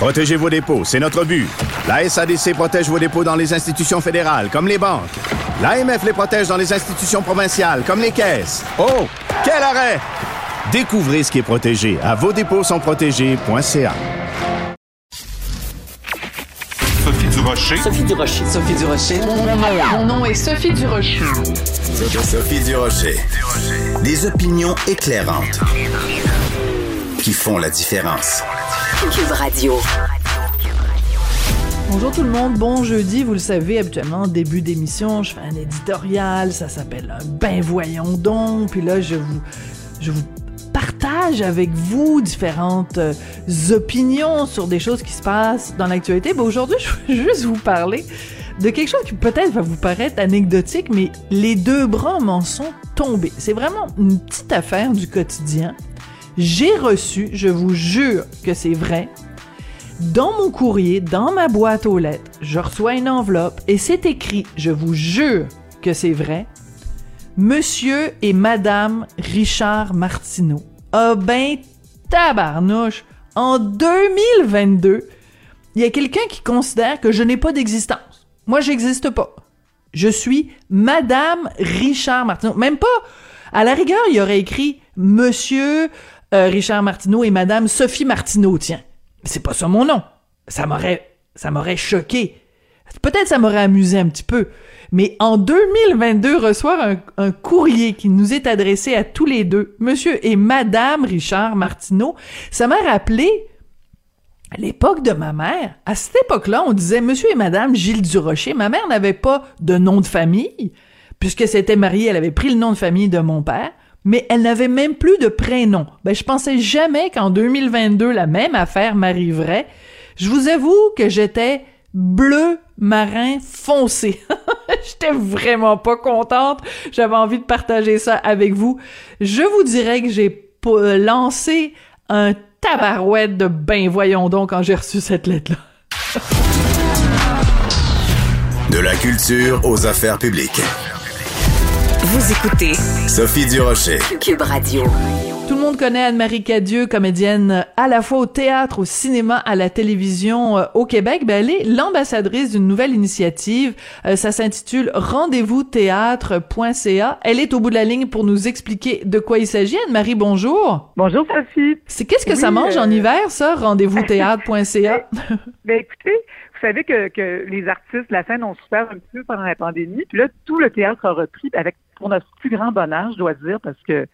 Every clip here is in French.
Protégez vos dépôts, c'est notre but. La SADC protège vos dépôts dans les institutions fédérales, comme les banques. L'AMF les protège dans les institutions provinciales, comme les caisses. Oh, quel arrêt! Découvrez ce qui est protégé à vos dépôts sont protégés.ca. Sophie Durocher. Sophie Durocher. Sophie Durocher. Mon nom est Sophie Durocher. Sophie Durocher. Des opinions éclairantes qui font la différence. Radio. Bonjour tout le monde, bon jeudi, vous le savez, habituellement, début d'émission, je fais un éditorial, ça s'appelle un Ben voyons donc, puis là, je vous, je vous partage avec vous différentes euh, opinions sur des choses qui se passent dans l'actualité. Ben aujourd'hui, je veux juste vous parler de quelque chose qui peut-être va vous paraître anecdotique, mais les deux bras m'en sont tombés. C'est vraiment une petite affaire du quotidien. J'ai reçu, je vous jure que c'est vrai, dans mon courrier, dans ma boîte aux lettres, je reçois une enveloppe et c'est écrit, je vous jure que c'est vrai, Monsieur et Madame Richard Martineau. Ah ben, tabarnouche, en 2022, il y a quelqu'un qui considère que je n'ai pas d'existence. Moi, j'existe pas. Je suis Madame Richard Martineau. Même pas. À la rigueur, il y aurait écrit Monsieur euh, Richard Martineau et Madame Sophie Martineau, tiens. C'est pas ça mon nom. Ça m'aurait, ça m'aurait choqué. Peut-être ça m'aurait amusé un petit peu. Mais en 2022, recevoir un, courrier qui nous est adressé à tous les deux, Monsieur et Madame Richard Martineau, ça m'a rappelé l'époque de ma mère. À cette époque-là, on disait Monsieur et Madame Gilles Durocher. Ma mère n'avait pas de nom de famille, puisque s'était mariée, elle avait pris le nom de famille de mon père mais elle n'avait même plus de prénom. Ben, je pensais jamais qu'en 2022, la même affaire m'arriverait. Je vous avoue que j'étais bleu marin foncé. J'étais vraiment pas contente. J'avais envie de partager ça avec vous. Je vous dirais que j'ai lancé un tabarouette de ben voyons donc quand j'ai reçu cette lettre-là. De la culture aux affaires publiques. Vous écoutez Sophie Durocher. Cube Radio. Tout le monde connaît Anne-Marie Cadieux, comédienne à la fois au théâtre, au cinéma, à la télévision euh, au Québec. Ben, elle est l'ambassadrice d'une nouvelle initiative. Euh, ça s'intitule Rendez-vous théâtre.ca. Elle est au bout de la ligne pour nous expliquer de quoi il s'agit. Anne-Marie, bonjour. Bonjour Sophie. C'est qu'est-ce que Oui, ça mange euh, en hiver, ça, rendez-vous théâtre.ca? Ben écoutez, vous savez que, que les artistes, la scène ont souffert un petit peu pendant la pandémie. Puis là, tout le théâtre a repris avec pour notre plus grand bonheur, je dois dire, parce que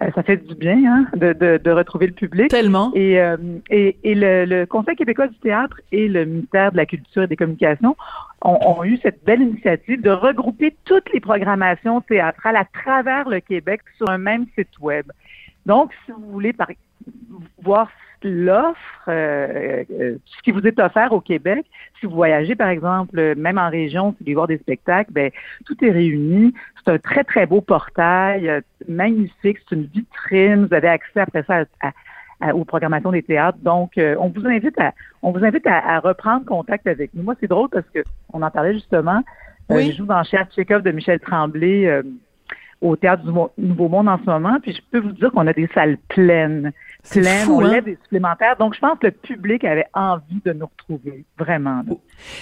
euh, ça fait du bien hein, de, de, de retrouver le public. Tellement. Et, euh, et, et le, le Conseil québécois du théâtre et le ministère de la Culture et des Communications ont, ont eu cette belle initiative de regrouper toutes les programmations théâtrales à travers le Québec sur un même site web. Donc, si vous voulez par, voir l'offre, euh, euh, ce qui vous est offert au Québec, si vous voyagez, par exemple, même en région, si vous voulez voir des spectacles, ben, tout est réuni. C'est un très, très beau portail, euh, magnifique. C'est une vitrine. Vous avez accès après ça à, à, aux programmations des théâtres. Donc, euh, on vous invite à, on vous invite à, à, reprendre contact avec nous. Moi, c'est drôle parce que on en parlait justement. Oui. je joue dans Cher Chekhov de Michel Tremblay au Théâtre du Nouveau Monde en ce moment. Puis je peux vous dire qu'on a des salles pleines. Pleines. Fou, on hein? lève des supplémentaires. Donc, je pense que le public avait envie de nous retrouver. Vraiment. là.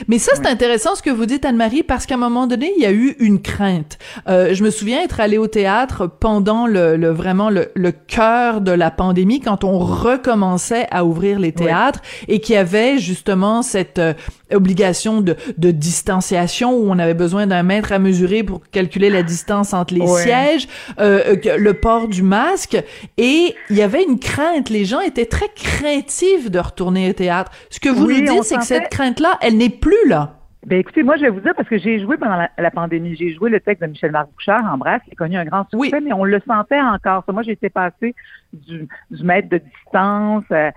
Mais ça, c'est intéressant ce que vous dites, Anne-Marie, parce qu'à un moment donné, il y a eu une crainte. Euh, je me souviens être allée au théâtre pendant le, le vraiment le, le cœur de la pandémie, quand on recommençait à ouvrir les théâtres et qu'il y avait justement cette euh, obligation de, de distanciation où on avait besoin d'un mètre à mesurer pour calculer la distance entre les Ouais. sièges, euh, le port du masque, et il y avait une crainte. Les gens étaient très craintifs de retourner au théâtre. Ce que vous Oui, nous dites, c'est que cette crainte-là, elle n'est plus là. Ben écoutez, moi je vais vous dire parce que j'ai joué pendant la, la pandémie, j'ai joué le texte de Michel Marc Bouchard en brasse, qui a connu un grand succès, Oui. mais on le sentait encore. Moi j'étais passé du, du mètre de distance, euh,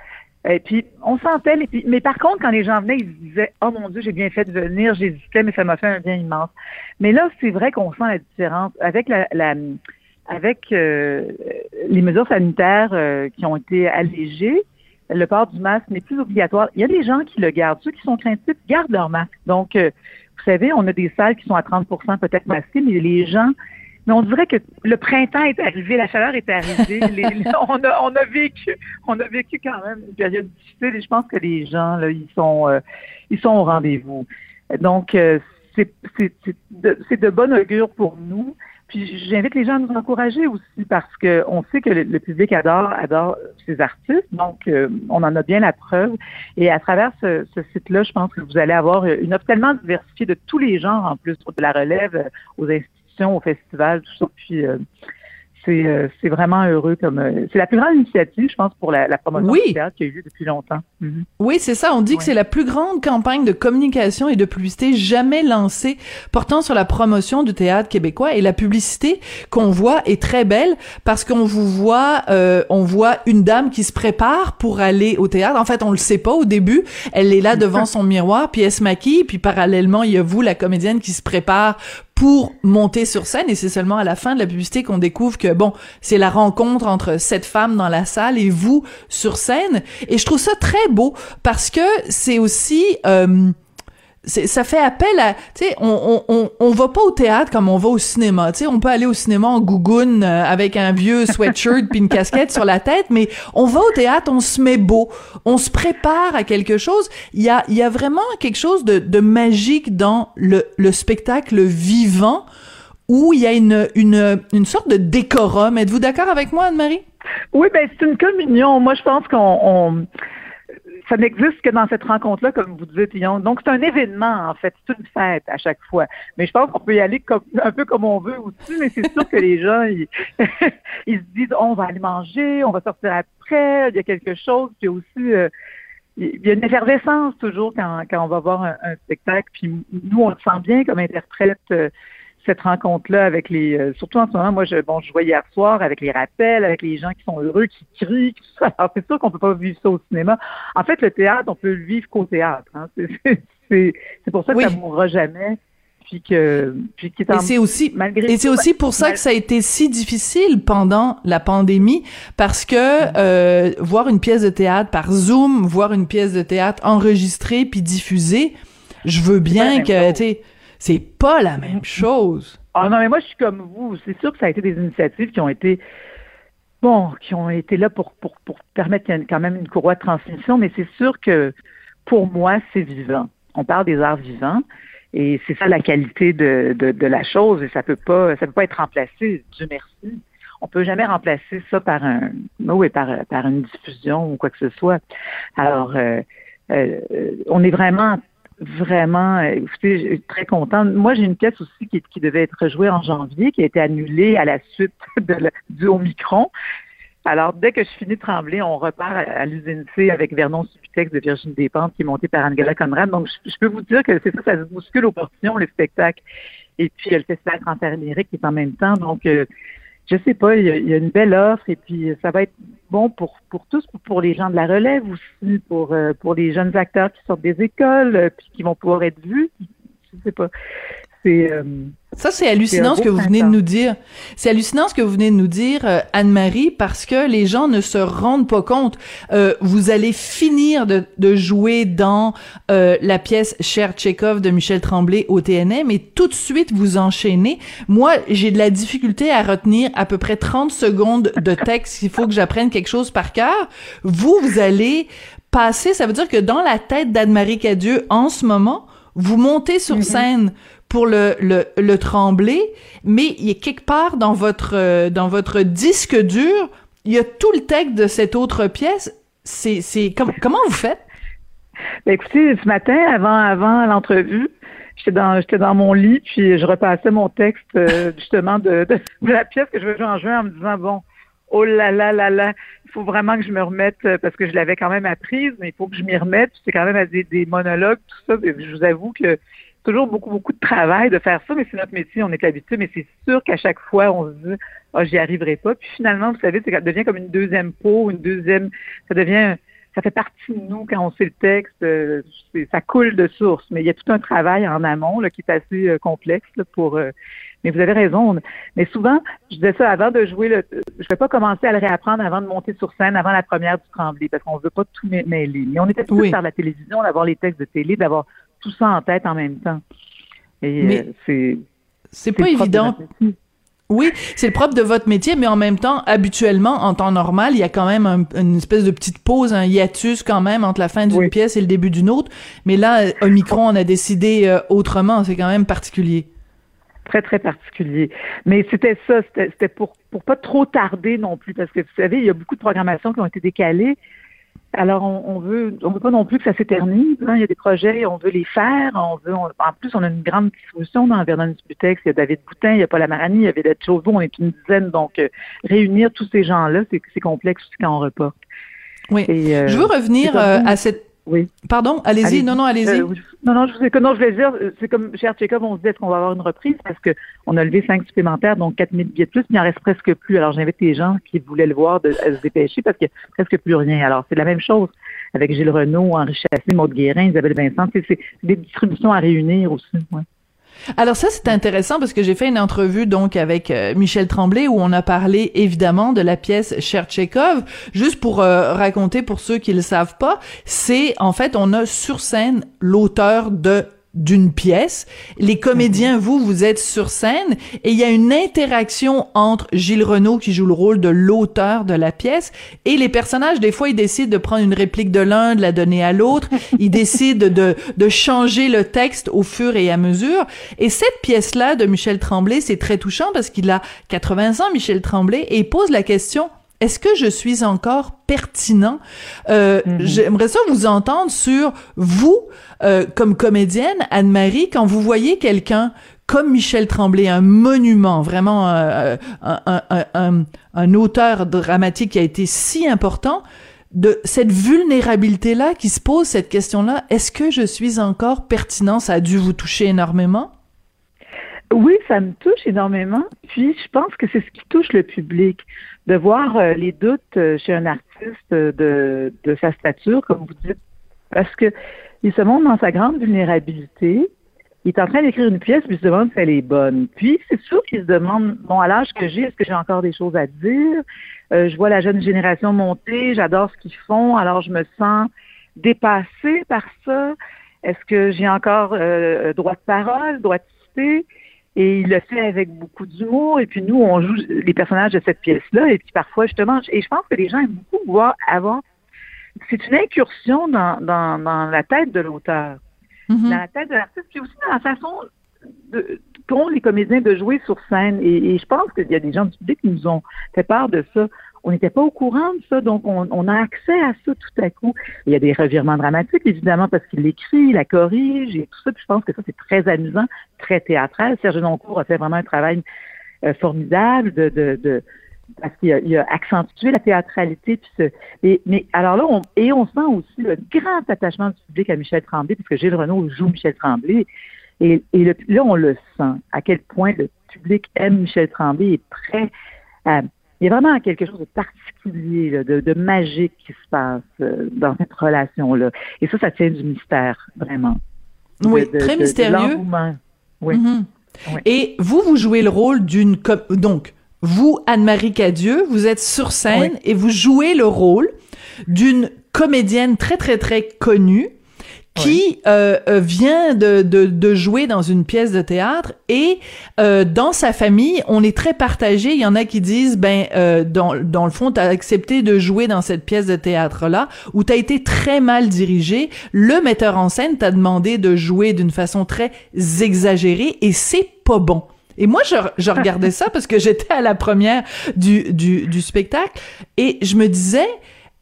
Et puis, on sentait, puis- mais par contre, quand les gens venaient, ils se disaient, oh mon Dieu, j'ai bien fait de venir, j'hésitais, mais ça m'a fait un bien immense. Mais là, c'est vrai qu'on sent la différence avec la, la- avec euh, les mesures sanitaires euh, qui ont été allégées. Le port du masque n'est plus obligatoire. Il y a des gens qui le gardent. Ceux qui sont craintifs gardent leur masque. Donc, euh, vous savez, on a des salles qui sont à 30% peut-être masquées, mais les gens mais on dirait que le printemps est arrivé, la chaleur est arrivée. les- on, a, on a vécu, on a vécu quand même une période difficile et je pense que les gens là, ils sont, euh, ils sont au rendez-vous. Donc euh, c'est de, de bon augure pour nous. Puis j'invite les gens à nous encourager aussi parce que on sait que le, le public adore adore ces artistes, donc euh, on en a bien la preuve. Et à travers ce, ce site-là, je pense que vous allez avoir une offre tellement diversifiée de tous les genres en plus, de la relève aux au festival, tout ça. Puis euh, c'est euh, c'est vraiment heureux comme euh, c'est la plus grande initiative, je pense, pour la, la promotion Oui. du théâtre qui a eu lieu depuis longtemps. Mhm. Oui, c'est ça. On dit que c'est la plus grande campagne de communication et de publicité jamais lancée portant sur la promotion du théâtre québécois. Et la publicité qu'on voit est très belle parce qu'on vous voit, euh, on voit une dame qui se prépare pour aller au théâtre. En fait, on le sait pas au début. Elle est là devant son miroir, puis elle se maquille, puis parallèlement, il y a vous, la comédienne, qui se prépare pour monter sur scène et c'est seulement à la fin de la publicité qu'on découvre que bon, c'est la rencontre entre cette femme dans la salle et vous sur scène. Et je trouve ça très beau parce que c'est aussi euh, ça fait appel à tu sais on, on, on, on va pas au théâtre comme on va au cinéma. Tu sais on peut aller au cinéma en gougoune euh, avec un vieux sweatshirt puis une casquette sur la tête mais on va au théâtre on se met beau on se prépare à quelque chose. Il y a il y a vraiment quelque chose de, de magique dans le, le spectacle vivant où il y a une une une sorte de décorum. Êtes-vous d'accord avec moi Anne-Marie? Oui, ben c'est une communion. Moi, je pense qu'on on- ça n'existe que dans cette rencontre-là, comme vous dites, Yon. Donc, c'est un événement, en fait. C'est une fête à chaque fois. Mais je pense qu'on peut y aller comme, un peu comme on veut aussi, mais c'est sûr que les gens, ils, ils se disent, on va aller manger, on va sortir après, il y a quelque chose. Puis aussi, euh, il y a une effervescence toujours quand, quand on va voir un, un spectacle. Puis nous, on le sent bien comme interprète. euh, cette rencontre-là avec les, euh, surtout en ce moment, moi, je, bon, je vois hier soir avec les rappels, avec les gens qui sont heureux, qui crient, tout ça. Alors, c'est sûr qu'on peut pas vivre ça au cinéma. En fait, le théâtre, on peut le vivre qu'au théâtre. Hein. C'est, c'est, c'est, c'est pour ça que Oui. ça mourra jamais. Puis que, puis qui en- Et c'est aussi, malgré et c'est aussi pour ça que ça a été si difficile pendant la pandémie, parce que euh, voir une pièce de théâtre par Zoom, voir une pièce de théâtre enregistrée puis diffusée, je veux bien que. Mm-hmm. tu sais, c'est pas la même chose. Ah non, mais moi, je suis comme vous. C'est sûr que ça a été des initiatives qui ont été, bon, qui ont été là pour, pour, pour permettre qu'il y ait quand même une courroie de transmission, mais c'est sûr que pour moi, c'est vivant. On parle des arts vivants. Et c'est ça la qualité de, de, de la chose, et ça peut pas, ça peut pas être remplacé. Dieu merci. On peut jamais remplacer ça par un, oui, par, par une diffusion ou quoi que ce soit. Alors, euh, euh, on est vraiment vraiment, euh, écoutez, très contente. Moi, j'ai une pièce aussi qui, qui devait être jouée en janvier, qui a été annulée à la suite de du Omicron. Alors, dès que je finis de trembler, on repart à, l'usine C avec Vernon Subutex de Virginie Despentes qui est monté par Angela Conrad. Donc, je, peux vous dire que c'est ça, ça se bouscule aux portions, le spectacle. Et puis, il y a le Festival Transamérique qui est en même temps. Donc, euh, je sais pas, il y, a, y a une belle offre et puis euh, ça va être bon pour, pour tous, pour, pour les gens de la relève aussi, pour, euh, pour les jeunes acteurs qui sortent des écoles euh, puis qui vont pouvoir être vus. Je sais pas. C'est euh, Ça, c'est hallucinant ce que vous venez de nous dire. C'est hallucinant ce que vous venez de nous dire, euh, Anne-Marie, parce que les gens ne se rendent pas compte. Euh, vous allez finir de, de jouer dans euh, la pièce Cher Tchekhov de Michel Tremblay au TNM et tout de suite vous enchaînez. Moi, j'ai de la difficulté à retenir à peu près 30 secondes de texte. Il faut que j'apprenne quelque chose par cœur. Vous, vous allez passer, ça veut dire que dans la tête d'Anne-Marie Cadieux, en ce moment, vous montez sur scène pour le, le, le trembler, mais il y a quelque part dans votre, euh, dans votre disque dur, il y a tout le texte de cette autre pièce. C'est, c'est, com- comment vous faites? Ben, écoutez, ce matin, avant, avant l'entrevue, j'étais dans, j'étais dans mon lit, puis je repassais mon texte, euh, justement, de, de, de la pièce que je veux jouer en juin en me disant, bon, oh là là là là, il faut vraiment que je me remette, euh, parce que je l'avais quand même apprise, mais il faut que je m'y remette, puis c'est quand même à des, des monologues, tout ça, je vous avoue que toujours beaucoup, beaucoup de travail de faire ça, mais c'est notre métier, on est habitué, mais c'est sûr qu'à chaque fois, on se dit, ah, j'y arriverai pas, puis finalement, vous savez, c'est- ça devient comme une deuxième peau, une deuxième, ça devient ça fait partie de nous quand on sait le texte, euh, ça coule de source. Mais il y a tout un travail en amont là, qui est assez euh, complexe pour. Euh, mais vous avez raison. Mais souvent, je disais ça avant de jouer. Le, je vais pas commencer à le réapprendre avant de monter sur scène, avant la première du Tremblay, parce qu'on veut pas tout mêler. Mais on était tous oui. par la télévision, d'avoir les textes de télé, d'avoir tout ça en tête en même temps. Et mais c'est c'est pas évident. Oui, c'est le propre de votre métier, mais en même temps, habituellement, en temps normal, il y a quand même un, une espèce de petite pause, un hiatus quand même entre la fin d'une oui. pièce et le début d'une autre. Mais là, Omicron, on a décidé euh, autrement. C'est quand même particulier. Très, très particulier. Mais c'était ça, c'était pour, pour pas trop tarder non plus, parce que vous savez, il y a beaucoup de programmations qui ont été décalées. Alors, on, on veut, on veut pas non plus que ça s'éternise. Hein. Il y a des projets, on veut les faire. On veut, on, en plus, on a une grande distribution dans Vernon Sputex. Il y a David Boutin, il y a Paul Amarani, il y a Vedette Chauveau. On est une dizaine. Donc, euh, réunir tous ces gens-là, c'est, c'est complexe aussi quand on reporte. Oui. Et, euh, Je veux revenir euh, à cette oui. Pardon, allez-y. Allez non, non, allez-y. Euh, non, non, je, non, je voulais dire, c'est comme cher Tchekhov, on se dit est-ce qu'on va avoir une reprise? Parce que on a levé cinq supplémentaires, donc 4000 billets de plus, mais il en reste presque plus. Alors, j'invite les gens qui voulaient le voir de, à se dépêcher parce qu'il n'y a presque plus rien. Alors, c'est la même chose avec Gilles Renault, Henri Chassé, Maude Guérin, Isabelle Vincent. C'est, c'est des distributions à réunir aussi. Ouais. Alors ça c'est intéressant parce que j'ai fait une entrevue donc avec euh, Michel Tremblay où on a parlé évidemment de la pièce Cher Tchekhov. Juste pour euh, raconter pour ceux qui le savent pas, c'est en fait on a sur scène l'auteur de d'une pièce. Les comédiens, vous, vous êtes sur scène et il y a une interaction entre Gilles Renaud qui joue le rôle de l'auteur de la pièce et les personnages. Des fois, ils décident de prendre une réplique de l'un, de la donner à l'autre. Ils décident de, de changer le texte au fur et à mesure. Et cette pièce-là de Michel Tremblay, c'est très touchant parce qu'il a 80 ans, Michel Tremblay, et il pose la question est-ce que je suis encore pertinent? Euh, mm -hmm. J'aimerais ça vous entendre sur vous euh, comme comédienne, Anne-Marie, quand vous voyez quelqu'un comme Michel Tremblay, un monument, vraiment euh, un, un, un, un, auteur dramatique qui a été si important, de cette vulnérabilité-là qui se pose cette question-là, est-ce que je suis encore pertinent? Ça a dû vous toucher énormément? Oui, ça me touche énormément. Puis, je pense que c'est ce qui touche le public, de voir euh, les doutes euh, chez un artiste de, de sa stature, comme vous dites, parce que il se montre dans sa grande vulnérabilité. Il est en train d'écrire une pièce, puis il se demande si elle est bonne. Puis, c'est sûr qu'il se demande, bon, à l'âge que j'ai, est-ce que j'ai encore des choses à dire? Euh, je vois la jeune génération monter, j'adore ce qu'ils font, alors je me sens dépassée par ça. Est-ce que j'ai encore euh, droit de parole, droit de citer? Et il le fait avec beaucoup d'humour. Et puis nous, on joue les personnages de cette pièce-là. Et puis parfois, justement, et je pense que les gens aiment beaucoup voir avoir. C'est une incursion dans, dans, dans la tête de l'auteur, mm -hmm. dans la tête de l'artiste, puis aussi dans la façon qu'ont les comédiens de jouer sur scène. Et, et je pense qu'il y a des gens du public qui nous ont fait part de ça. On n'était pas au courant de ça, donc on, on, a accès à ça tout à coup. Il y a des revirements dramatiques, évidemment, parce qu'il l'écrit, il la corrige et tout ça. Puis je pense que ça, c'est très amusant, très théâtral. Serge Noncourt a fait vraiment un travail euh, formidable de, de, de parce qu'il a, a, accentué la théâtralité. Ce, et, mais alors là, on, et on sent aussi le grand attachement du public à Michel Tremblay, puisque Gilles Renaud joue Michel Tremblay. Et, et là, on le sent, à quel point le public aime Michel Tremblay et est prêt à il y a vraiment quelque chose de particulier, là, de, de, magique qui se passe euh, dans cette relation-là. Et ça, ça tient du mystère, vraiment. Oui, de, très mystérieux. oui. Mm -hmm. oui. Et vous, vous jouez le rôle d'une... Donc, vous, Anne-Marie Cadieux, vous êtes sur scène oui. et vous jouez le rôle d'une comédienne très, très, très connue qui oui. euh, vient de, de, de, jouer dans une pièce de théâtre et euh, dans sa famille, on est très partagé. Il y en a qui disent, ben, euh, dans, dans le fond, tu as accepté de jouer dans cette pièce de théâtre-là où tu as été très mal dirigé. Le metteur en scène t'a demandé de jouer d'une façon très exagérée et c'est pas bon. Et moi, je, je regardais ça parce que j'étais à la première du, du, du spectacle et je me disais,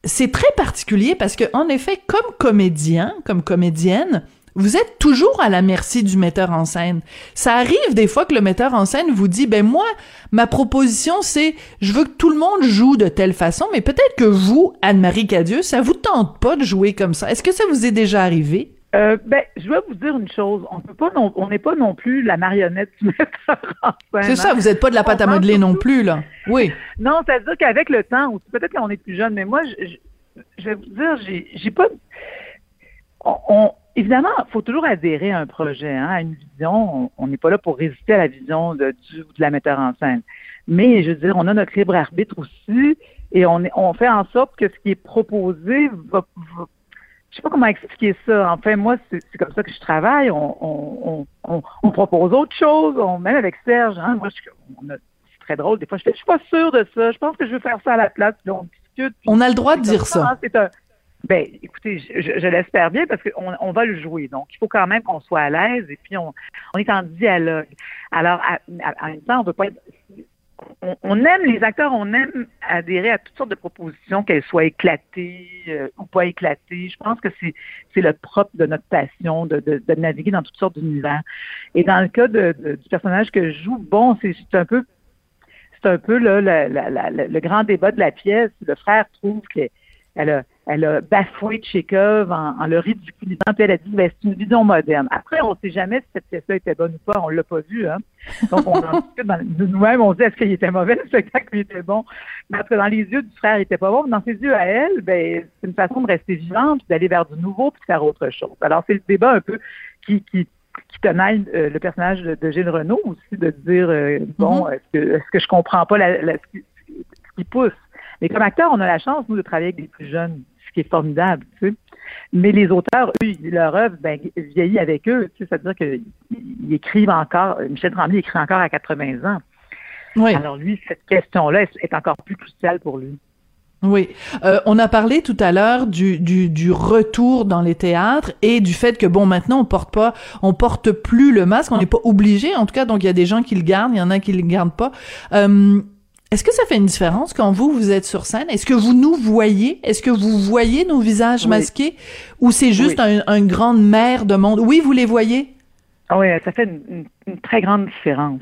c'est très particulier parce que en effet, comme comédien, comme comédienne, vous êtes toujours à la merci du metteur en scène. Ça arrive des fois que le metteur en scène vous dit ben moi ma proposition c'est je veux que tout le monde joue de telle façon mais peut-être que vous Anne-Marie Cadieux ça vous tente pas de jouer comme ça. Est-ce que ça vous est déjà arrivé? Euh, ben, je vais vous dire une chose. On peut pas non, on n'est pas non plus la marionnette du metteur en scène. C'est ça, vous n'êtes pas de la pâte à modeler non plus, là. Oui. Non, c'est-à-dire qu'avec le temps, ou peut-être qu'on est plus jeune, mais moi, je, je vais vous dire, j'ai, pas. On, on- évidemment, il faut toujours adhérer à un projet, hein, à une vision. On n'est pas là pour résister à la vision de, du ou de la metteur en scène. Mais je veux dire, on a notre libre arbitre aussi, et on, on fait en sorte que ce qui est proposé va, va- je sais pas comment expliquer ça. Enfin, moi, c'est comme ça que je travaille. On, on, on, on, propose autre chose. On, même avec Serge, hein, moi, je, on a- c'est très drôle. Des fois, je fais, je suis pas sûre de ça. Je pense que je veux faire ça à la place. Puis on discute. puis On a le droit de dire ça. hein, c'est un- ben, écoutez, je, je- je l'espère bien parce qu'on on va le jouer. Donc, il faut quand même qu'on soit à l'aise et puis on, on est en dialogue. Alors, à- à- en même temps, on veut pas être on, aime les acteurs, on aime adhérer à toutes sortes de propositions, qu'elles soient éclatées euh, ou pas éclatées. Je pense que c'est le propre de notre passion de, de, naviguer dans toutes sortes d'univers. Et dans le cas de, du personnage que je joue, bon, c'est un peu c'est un peu là, le grand débat de la pièce. Le frère trouve qu'elle elle a, elle a bafoué Tchekhov en, en le ridiculisant, puis elle a dit ben, c'est une vision moderne. Après, on ne sait jamais si cette pièce-là était bonne ou pas, on l'a pas vue. Hein? Donc, on en discute dans- de nous-mêmes, on se dit est-ce qu'il était mauvais, le spectacle il était bon? Mais après, dans les yeux du frère, il était pas bon. Mais dans ses yeux à elle, ben, c'est une façon de rester vivante, puis d'aller vers du nouveau, puis de faire autre chose. Alors, c'est le débat un peu qui, qui, qui tenaille euh, le personnage de, de Gilles Renault aussi, de dire euh, bon, Mhm. est-ce que, est-ce que je comprends pas la, la- ce, qui, ce qui pousse? Mais comme acteur, on a la chance, nous, de travailler avec des plus jeunes, ce qui est formidable, tu sais. Mais les auteurs, eux, leur œuvre ben, vieillit avec eux, tu sais, c'est-à-dire qu'ils écrivent encore, Michel Tremblay écrit encore à 80 ans. Oui. Alors lui, cette question-là est- est encore plus cruciale pour lui. Oui. Euh, on a parlé tout à l'heure du, du, du retour dans les théâtres et du fait que, bon, maintenant, on porte pas, on porte plus le masque, on n'est pas obligé, en tout cas, donc il y a des gens qui le gardent, il y en a qui le gardent pas. Euh, est-ce que ça fait une différence quand vous, vous êtes sur scène? Est-ce que vous nous voyez? Est-ce que vous voyez nos visages Oui. masqués? Ou c'est juste Oui. un, mer de monde? Oui, vous les voyez? Ah oui, ça fait une, très grande différence.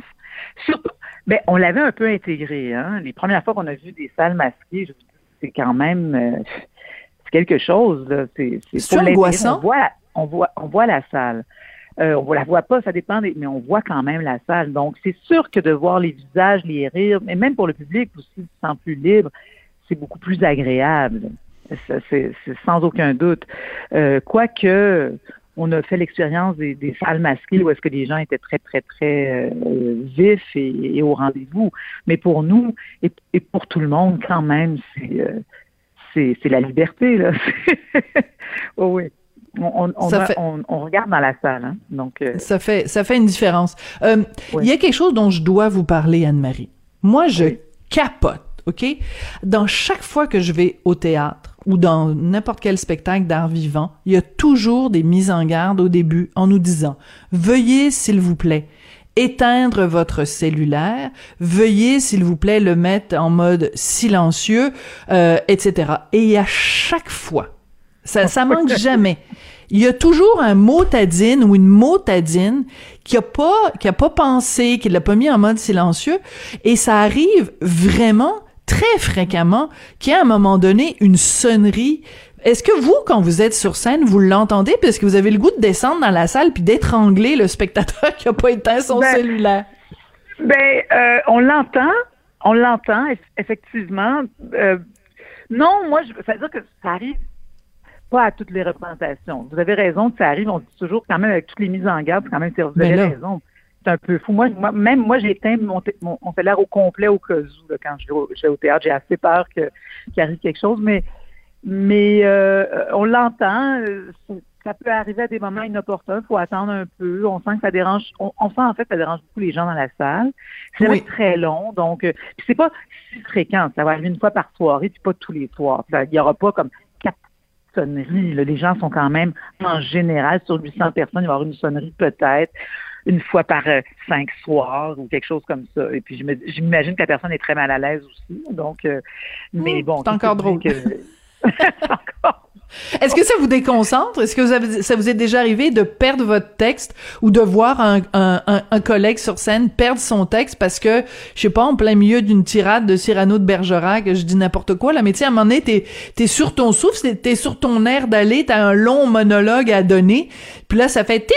Surtout, ben, on l'avait un peu intégré. Hein? Les premières fois qu'on a vu des salles masquées, c'est quand même euh, quelque chose. C'est, angoissant? On voit, on voit, on voit la salle. Euh, on la voit pas, ça dépend, des, mais on voit quand même la salle. Donc, c'est sûr que de voir les visages, les rires, mais même pour le public aussi, sent plus libre, c'est beaucoup plus agréable. C'est, sans aucun doute. Euh, quoique, on a fait l'expérience des, des salles masquées où est-ce que les gens étaient très, très, très euh, vifs et, et au rendez-vous. Mais pour nous et, et pour tout le monde, quand même, c'est euh, la liberté. Là. oh, oui. On, on, on, Ça a- fait- on, on regarde dans la salle. Hein? Donc, euh, Ça fait, ça fait une différence. Euh, Il y a quelque chose dont je dois vous parler, Anne-Marie. Moi, je capote, OK? Dans chaque fois que je vais au théâtre ou dans n'importe quel spectacle d'art vivant, il y a toujours des mises en garde au début en nous disant « Veuillez, s'il vous plaît, éteindre votre cellulaire, veuillez, s'il vous plaît, le mettre en mode silencieux, euh, etc. » Et à chaque fois, ça, ça manque jamais. Il y a toujours un motadine ou une motadine qui a pas, qui a pas pensé, qui l'a pas mis en mode silencieux. Et ça arrive vraiment très fréquemment qu'il y a à un moment donné une sonnerie. Est-ce que vous, quand vous êtes sur scène, vous l'entendez parce que vous avez le goût de descendre dans la salle puis d'étrangler le spectateur qui a pas éteint son Ben, cellulaire? Ben, euh, on l'entend, on l'entend, eff- effectivement. Euh, non, moi, je ça veut dire que ça arrive pas à toutes les représentations. Vous avez raison que ça arrive, on dit toujours quand même avec toutes les mises en garde, quand même, c'est- vous Ben avez raison. C'est un peu fou. Moi, moi- même moi, j'ai éteint mon, mon, mon cellulaire au complet au cas où, là, quand je vais au, je vais au théâtre. J'ai assez peur qu'il arrive quelque chose, mais mais euh, on l'entend. euh, Ça peut arriver à des moments inopportuns. Il faut attendre un peu. On sent que ça dérange. On, on sent en fait que ça dérange beaucoup les gens dans la salle. C'est Oui. très long, donc euh, puis c'est pas si fréquent. Ça va arriver une fois par soirée, puis pas tous les soirs. Il y aura pas comme là. Les gens sont quand même en général sur 800 personnes. Il va y avoir une sonnerie peut-être une fois par euh, cinq soirs ou quelque chose comme ça. Et puis j'imagine que la personne est très mal à l'aise aussi. Donc, euh, mais bon, c'est encore drôle. que- C'est encore Est-ce que ça vous déconcentre? Est-ce que ça vous est déjà arrivé de perdre votre texte ou de voir un, un, collègue sur scène perdre son texte parce que, je sais pas, en plein milieu d'une tirade de Cyrano de Bergerac, je dis n'importe quoi, là, mais tu à un moment donné, t'es, t'es sur ton souffle, t'es sur ton air d'aller, t'as un long monologue à donner, puis là, ça fait...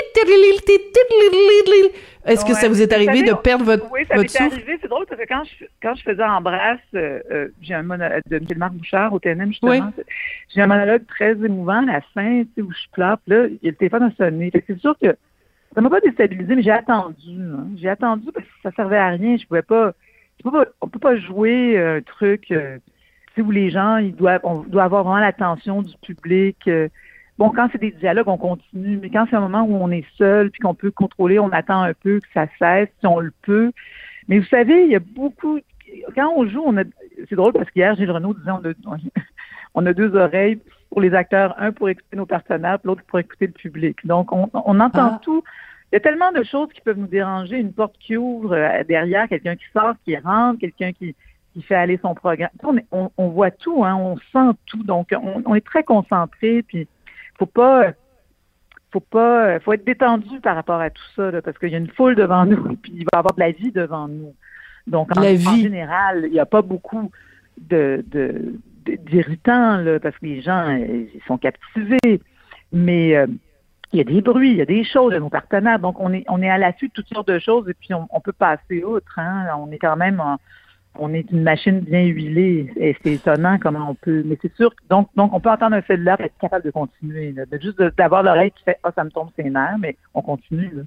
Est-ce que Ouais, ça vous est arrivé savez, de perdre votre, Oui, ça m'est arrivé. C'est drôle parce que quand je, quand je faisais Embrasse, euh, euh, j'ai un monologue de Michel Marc Bouchard au TNM, justement. Oui. J'ai un monologue très émouvant à la fin, tu sais, où je pleure. Puis là, il y a le téléphone a sonné. C'est sûr que ça m'a pas déstabilisé, mais j'ai attendu. hein. J'ai attendu parce que ça servait à rien. Je pouvais pas. je peux pas on peut pas jouer un truc euh, tu sais, où les gens, ils doivent, on doit avoir vraiment l'attention du public. euh. Bon, quand c'est des dialogues, on continue, mais quand c'est un moment où on est seul, puis qu'on peut contrôler, on attend un peu que ça cesse, si on le peut. Mais vous savez, il y a beaucoup. Quand on joue, on a. C'est drôle parce qu'hier, Gilles Renaud disait on a, on a deux oreilles pour les acteurs, un pour écouter nos partenaires, l'autre pour écouter le public. Donc, on, on entend Ah. tout. Il y a tellement de choses qui peuvent nous déranger. Une porte qui ouvre euh, derrière, quelqu'un qui sort, qui rentre, quelqu'un qui, qui fait aller son programme. On, on voit tout, hein, on sent tout. Donc, on, on est très concentré. Puis, faut pas, faut pas, faut être détendu par rapport à tout ça, là, parce qu'il y a une foule devant nous, puis il va y avoir de la vie devant nous. Donc, en, La en vie. général, il n'y a pas beaucoup de, de, de- d'irritants, là, parce que les gens, ils sont captivés. Mais euh, il y a des bruits, il y a des choses de nos partenaires. Donc, on est, on est à l'affût de toutes sortes de choses et puis on, on peut passer outre. Hein. On est quand même, en- on est une machine bien huilée et c'est étonnant comment on peut. Mais c'est sûr, que- donc, donc on peut entendre un l'air et être capable de continuer. là. de juste d'avoir l'oreille qui fait, ah, ça me tombe ses nerfs, mais on continue. là.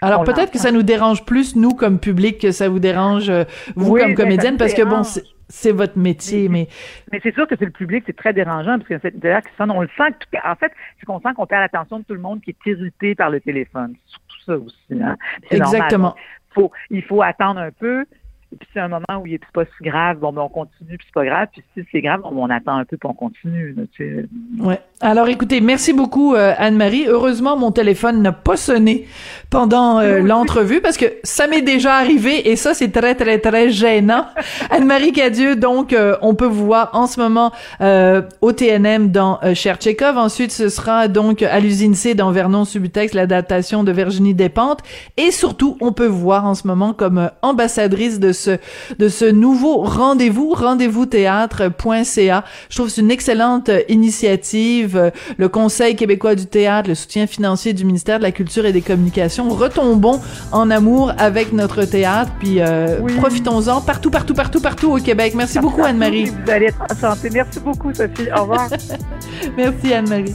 Alors peut-être que ça nous dérange plus, nous, comme public, que ça vous dérange, euh, vous, Oui, comme ben, comédienne, parce que bon, c'est votre métier, mais... Mais c'est sûr que c'est le public, c'est très dérangeant parce que c'est qui sonne, on le sent. en fait, c'est qu'on sent qu'on perd l'attention de tout le monde qui est irrité par le téléphone. C'est surtout ça aussi. Hein? Normal. Exactement. Faut, il faut attendre un peu. Et puis c'est un moment où il est pas si grave, bon ben on continue, puis c'est pas grave. Puis si c'est grave, bon, on attend un peu, puis on continue. là, tu sais. Ouais. Alors écoutez, merci beaucoup euh, Anne-Marie. Heureusement, mon téléphone n'a pas sonné pendant euh, l'entrevue parce que ça m'est déjà arrivé et ça c'est très très très gênant. Anne-Marie Cadieux, donc euh, on peut vous voir en ce moment au TNM dans Cher Tchekhov. Ensuite, ce sera donc à l'usine C dans Vernon Subutex, l'adaptation de Virginie Despentes et surtout, on peut vous voir en ce moment comme ambassadrice de ce de ce nouveau rendez-vous rendez-vous théâtre.ca. Je trouve que c'est une excellente euh, initiative. Euh, Le Conseil québécois du théâtre, le soutien financier du ministère de la Culture et des Communications. Retombons en amour avec notre théâtre, puis euh, Oui. profitons-en partout, partout, partout, partout au Québec. Merci beaucoup Anne-Marie. Vous allez être en santé. Merci beaucoup, Sophie. Au revoir. Merci Anne-Marie.